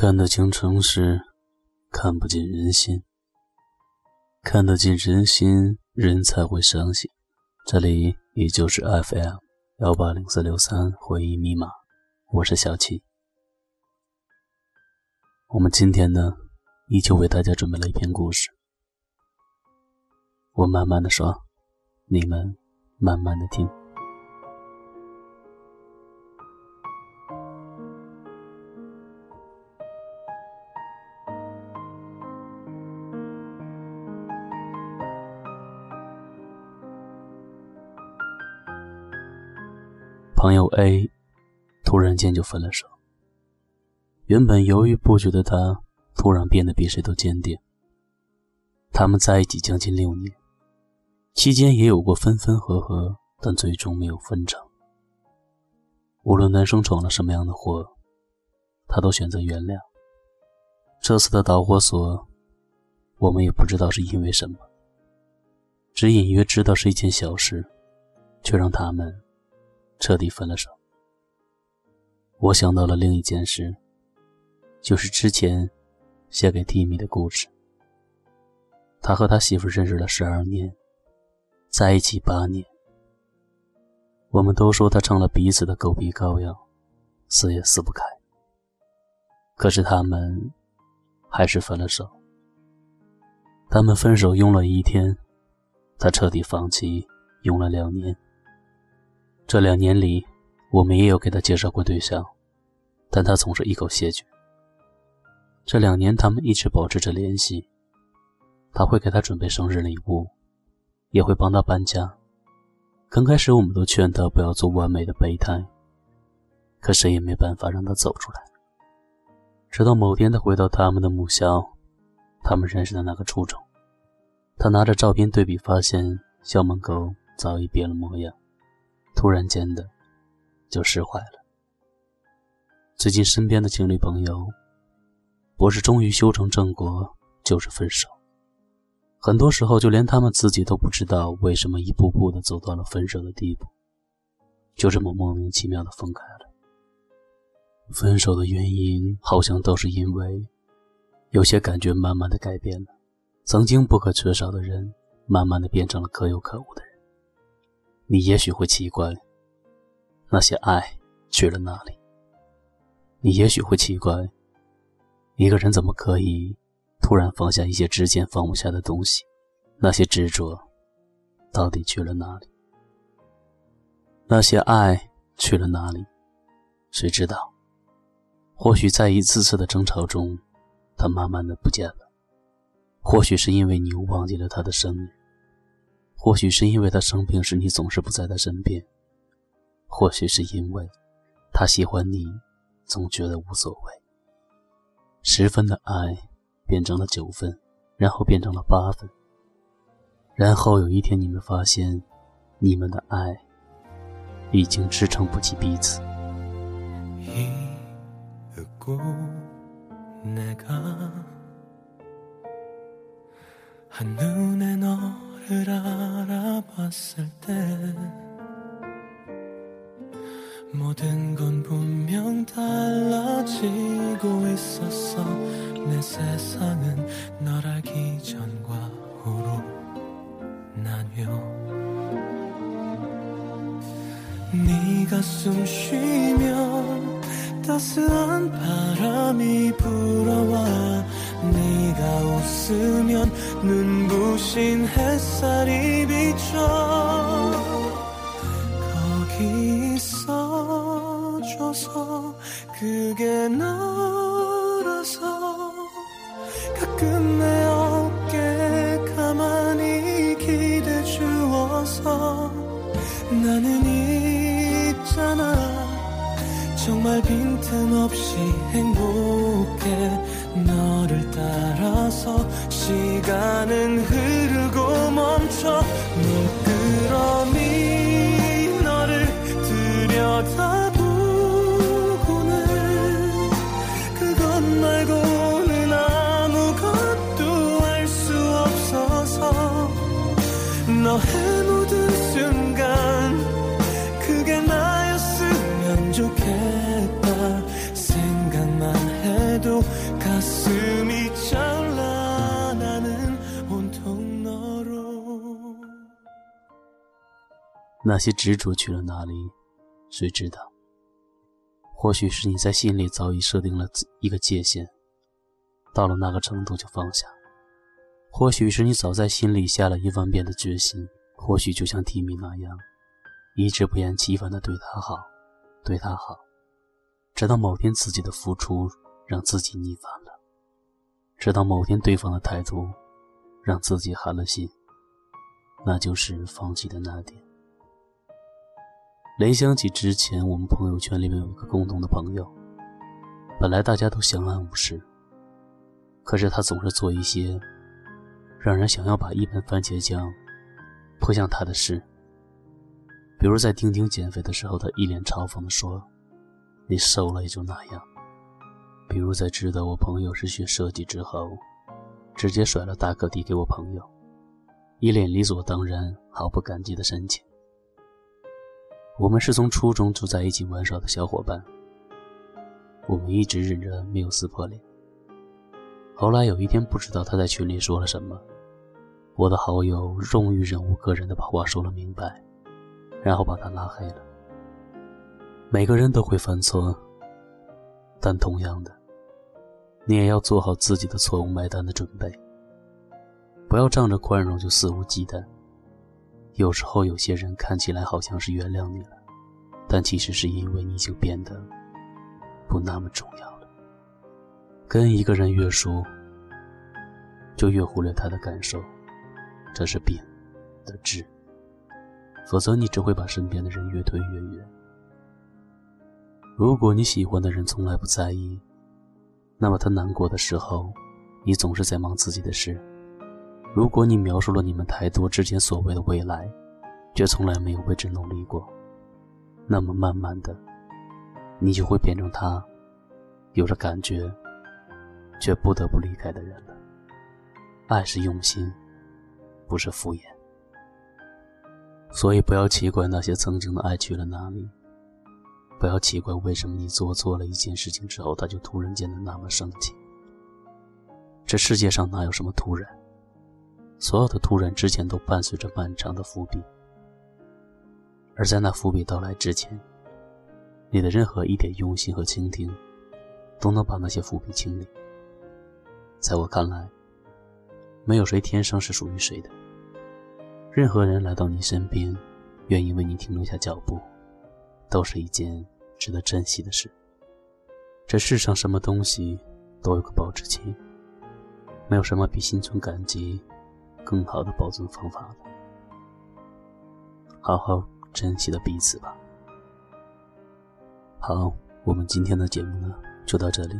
看得清城市，看不见人心。看得见人心，人才会相信。这里也就是 FM 幺八零四六三回忆密码，我是小七。我们今天呢，依旧为大家准备了一篇故事。我慢慢的说，你们慢慢的听。朋友 A 突然间就分了手。原本犹豫不决的他，突然变得比谁都坚定。他们在一起将近六年，期间也有过分分合合，但最终没有分成。无论男生闯了什么样的祸，他都选择原谅。这次的导火索，我们也不知道是因为什么，只隐约知道是一件小事，却让他们。彻底分了手。我想到了另一件事，就是之前写给蒂米的故事。他和他媳妇认识了十二年，在一起八年。我们都说他成了彼此的狗皮膏药，撕也撕不开。可是他们还是分了手。他们分手用了一天，他彻底放弃用了两年。这两年里，我们也有给他介绍过对象，但他总是一口谢绝。这两年，他们一直保持着联系，他会给他准备生日礼物，也会帮他搬家。刚开始，我们都劝他不要做完美的备胎，可谁也没办法让他走出来。直到某天，他回到他们的母校，他们认识的那个初中，他拿着照片对比，发现校门口早已变了模样。突然间的，就释怀了。最近身边的情侣朋友，不是终于修成正果，就是分手。很多时候，就连他们自己都不知道为什么一步步的走到了分手的地步，就这么莫名其妙的分开了。分手的原因好像都是因为，有些感觉慢慢的改变了，曾经不可缺少的人，慢慢的变成了可有可无的人。你也许会奇怪，那些爱去了哪里？你也许会奇怪，一个人怎么可以突然放下一些之前放不下的东西？那些执着到底去了哪里？那些爱去了哪里？谁知道？或许在一次次的争吵中，他慢慢的不见了；或许是因为你忘记了他的生日。或许是因为他生病时你总是不在他身边，或许是因为他喜欢你，总觉得无所谓。十分的爱变成了九分，然后变成了八分，然后有一天你们发现，你们的爱已经支撑不起彼此。 를 알아봤을 때 모든 건 분명 달라지고 있었어. 내 세상은 널 알기 전과 후로 나뉘어. 네가 숨 쉬면 따스한 바람이 불어와 네가 웃으면 눈부신 햇살이 비춰 거기 있어줘서 그게 너라서 가끔 내 어깨 가만히 기대 주어서 나는 있잖아. 정말 빈틈없이 행복해 따라서 시간은 흐르고 멈춰 那些执着去了哪里？谁知道？或许是你在心里早已设定了一个界限，到了那个程度就放下；或许是你早在心里下了一万遍的决心；或许就像提米那样，一直不厌其烦地对他好，对他好，直到某天自己的付出让自己腻烦了，直到某天对方的态度让自己寒了心，那就是放弃的那点。联想起之前我们朋友圈里面有一个共同的朋友，本来大家都相安无事，可是他总是做一些让人想要把一盆番茄酱泼向他的事。比如在丁丁减肥的时候，他一脸嘲讽地说：“你瘦了也就那样。”比如在知道我朋友是学设计之后，直接甩了大哥递给我朋友，一脸理所当然、毫不感激的神情。我们是从初中就在一起玩耍的小伙伴，我们一直忍着没有撕破脸。后来有一天，不知道他在群里说了什么，我的好友终于忍无可忍的把话说了明白，然后把他拉黑了。每个人都会犯错，但同样的，你也要做好自己的错误买单的准备，不要仗着宽容就肆无忌惮。有时候，有些人看起来好像是原谅你了，但其实是因为你已经变得不那么重要了。跟一个人越熟，就越忽略他的感受，这是病的治。否则，你只会把身边的人越推越远。如果你喜欢的人从来不在意，那么他难过的时候，你总是在忙自己的事。如果你描述了你们太多之间所谓的未来，却从来没有为之努力过，那么慢慢的，你就会变成他有着感觉却不得不离开的人了。爱是用心，不是敷衍。所以不要奇怪那些曾经的爱去了哪里，不要奇怪为什么你做错了一件事情之后，他就突然间的那么生气。这世界上哪有什么突然？所有的突然之前都伴随着漫长的伏笔，而在那伏笔到来之前，你的任何一点用心和倾听，都能把那些伏笔清理。在我看来，没有谁天生是属于谁的。任何人来到你身边，愿意为你停留下脚步，都是一件值得珍惜的事。这世上什么东西都有个保质期，没有什么比心存感激。更好的保存方法了，好好珍惜的彼此吧。好，我们今天的节目呢就到这里。